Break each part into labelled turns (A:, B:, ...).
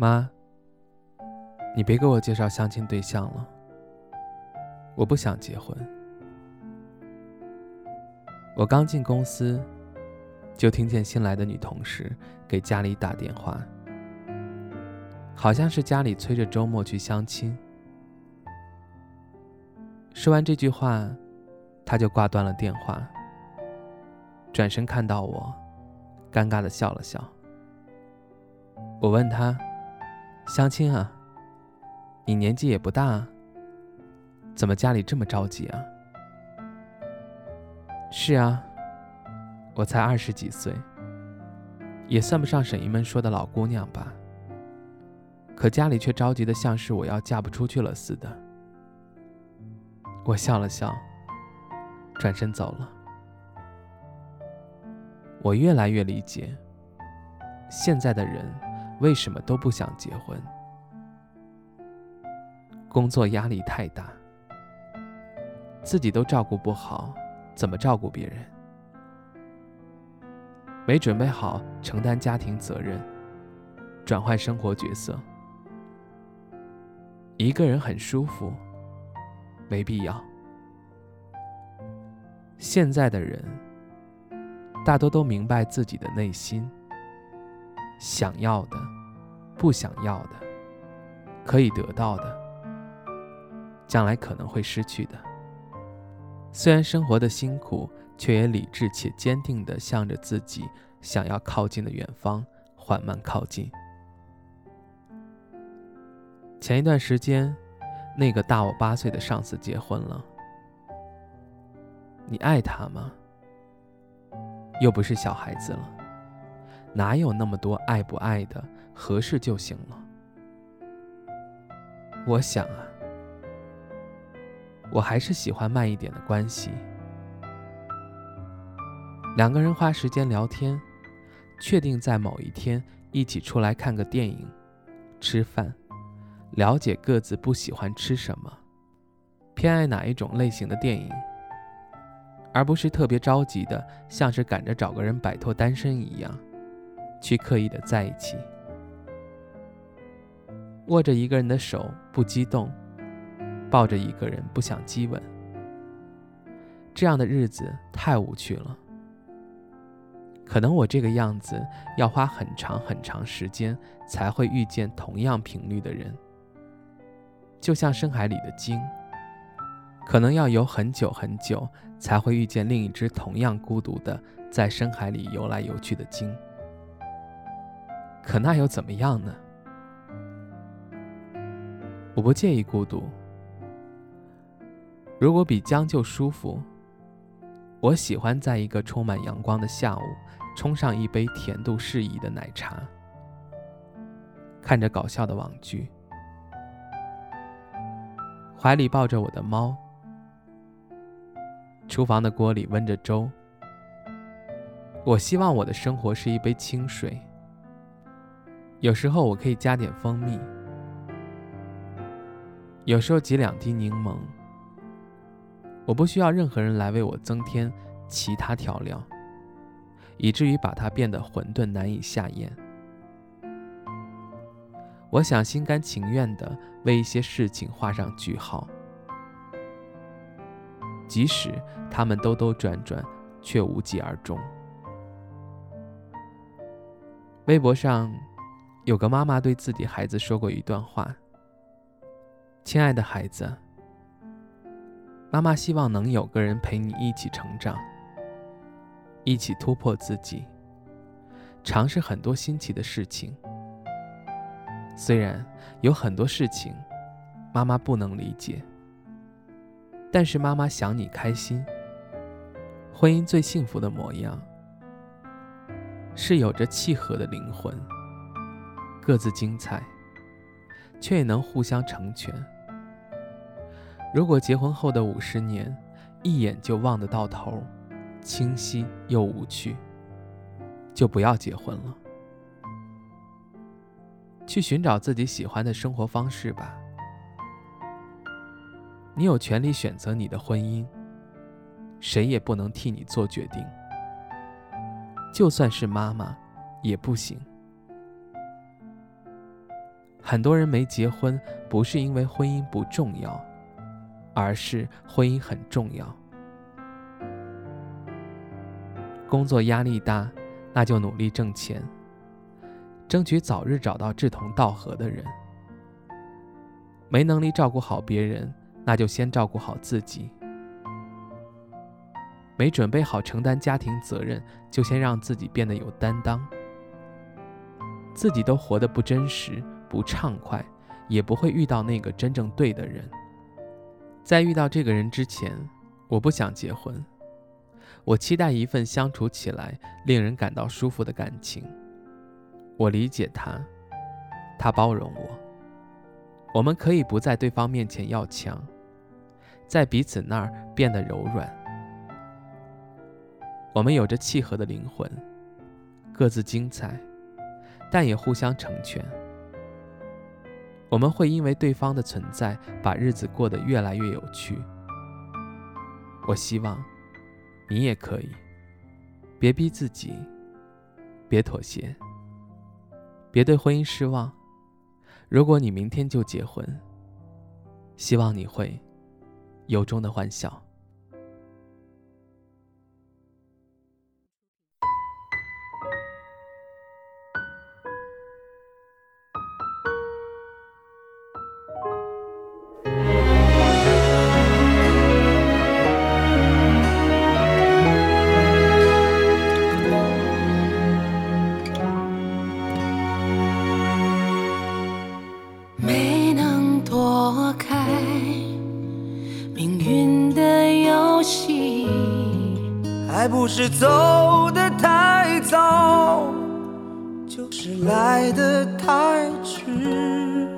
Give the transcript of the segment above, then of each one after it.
A: 妈，你别给我介绍相亲对象了，我不想结婚。我刚进公司，就听见新来的女同事给家里打电话，好像是家里催着周末去相亲。说完这句话，她就挂断了电话，转身看到我，尴尬的笑了笑。我问她。相亲啊，你年纪也不大，怎么家里这么着急啊？是啊，我才二十几岁，也算不上沈姨们说的老姑娘吧。可家里却着急的像是我要嫁不出去了似的。我笑了笑，转身走了。我越来越理解现在的人。为什么都不想结婚？工作压力太大，自己都照顾不好，怎么照顾别人？没准备好承担家庭责任，转换生活角色。一个人很舒服，没必要。现在的人，大多都明白自己的内心。想要的，不想要的，可以得到的，将来可能会失去的。虽然生活的辛苦，却也理智且坚定地向着自己想要靠近的远方缓慢靠近。前一段时间，那个大我八岁的上司结婚了，你爱他吗？又不是小孩子了。哪有那么多爱不爱的，合适就行了。我想啊，我还是喜欢慢一点的关系。两个人花时间聊天，确定在某一天一起出来看个电影、吃饭，了解各自不喜欢吃什么，偏爱哪一种类型的电影，而不是特别着急的，像是赶着找个人摆脱单身一样。去刻意的在一起，握着一个人的手不激动，抱着一个人不想激吻，这样的日子太无趣了。可能我这个样子要花很长很长时间才会遇见同样频率的人，就像深海里的鲸，可能要游很久很久才会遇见另一只同样孤独的在深海里游来游去的鲸。可那又怎么样呢？我不介意孤独。如果比将就舒服，我喜欢在一个充满阳光的下午，冲上一杯甜度适宜的奶茶，看着搞笑的网剧，怀里抱着我的猫，厨房的锅里温着粥。我希望我的生活是一杯清水。有时候我可以加点蜂蜜，有时候挤两滴柠檬。我不需要任何人来为我增添其他调料，以至于把它变得混沌难以下咽。我想心甘情愿地为一些事情画上句号，即使他们兜兜转转却无疾而终。微博上。有个妈妈对自己孩子说过一段话：“亲爱的孩子，妈妈希望能有个人陪你一起成长，一起突破自己，尝试很多新奇的事情。虽然有很多事情妈妈不能理解，但是妈妈想你开心。婚姻最幸福的模样。”是有着契合的灵魂，各自精彩，却也能互相成全。如果结婚后的五十年，一眼就望得到头，清晰又无趣，就不要结婚了，去寻找自己喜欢的生活方式吧。你有权利选择你的婚姻，谁也不能替你做决定。就算是妈妈，也不行。很多人没结婚，不是因为婚姻不重要。而是婚姻很重要。工作压力大，那就努力挣钱，争取早日找到志同道合的人。没能力照顾好别人，那就先照顾好自己。没准备好承担家庭责任，就先让自己变得有担当。自己都活得不真实、不畅快，也不会遇到那个真正对的人。在遇到这个人之前，我不想结婚。我期待一份相处起来令人感到舒服的感情。我理解他，他包容我。我们可以不在对方面前要强，在彼此那儿变得柔软。我们有着契合的灵魂，各自精彩，但也互相成全。我们会因为对方的存在，把日子过得越来越有趣。我希望你也可以，别逼自己，别妥协，别对婚姻失望。如果你明天就结婚，希望你会由衷的欢笑。
B: 还不是走得太早，就是来得太迟。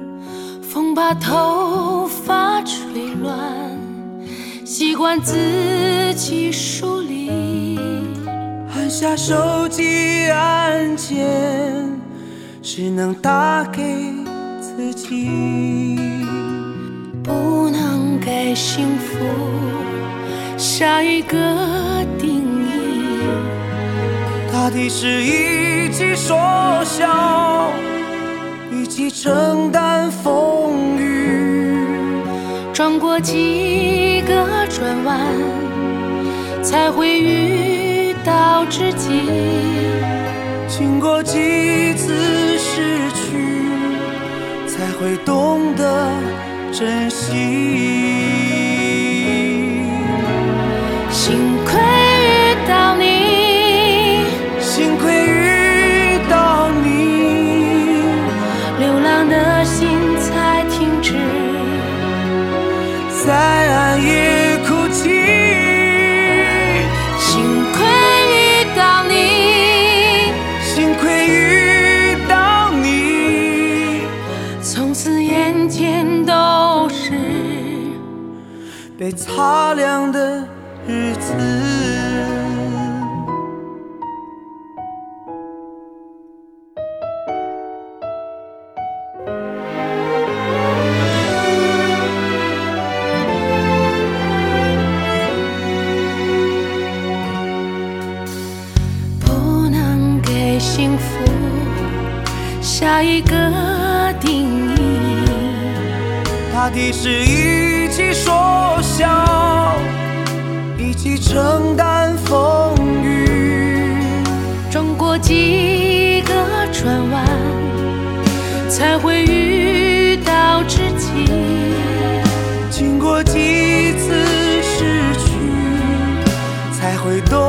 C: 风把头发吹乱，习惯自己梳理。
B: 按下手机按键，只能打给自己，
C: 不能给幸福下一个定义。
B: 大抵是一起说笑，一起承担风雨，
C: 转过几个转弯，才会遇到知己。
B: 经过几次失去，才会懂得珍惜。
C: 到你，
B: 幸亏遇到你，
C: 流浪的心才停止。
B: 在暗夜哭泣。
C: 幸亏遇到你，
B: 幸亏遇到你，
C: 从此眼前都是
B: 被擦亮的日子。
C: 幸福下一个定义。
B: 大抵是一起说笑，一起承担风雨，
C: 转过几个转弯，才会遇到知己。
B: 经过几次失去，才会懂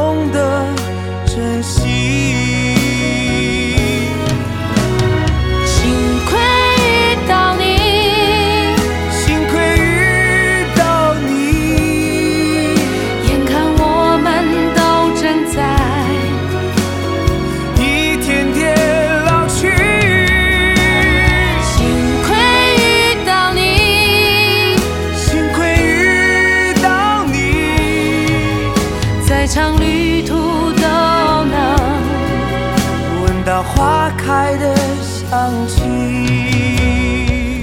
B: 闻到花开的香气。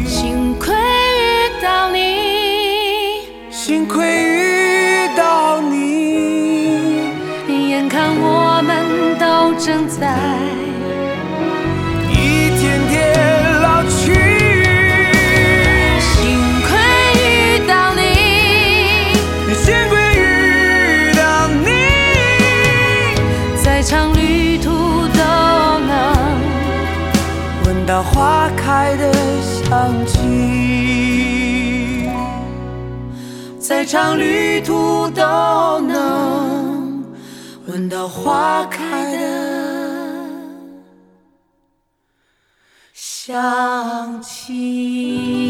C: 幸亏遇到你，
B: 幸亏遇到你，
C: 眼看我们都正
B: 在场旅途都能闻到花开的香气。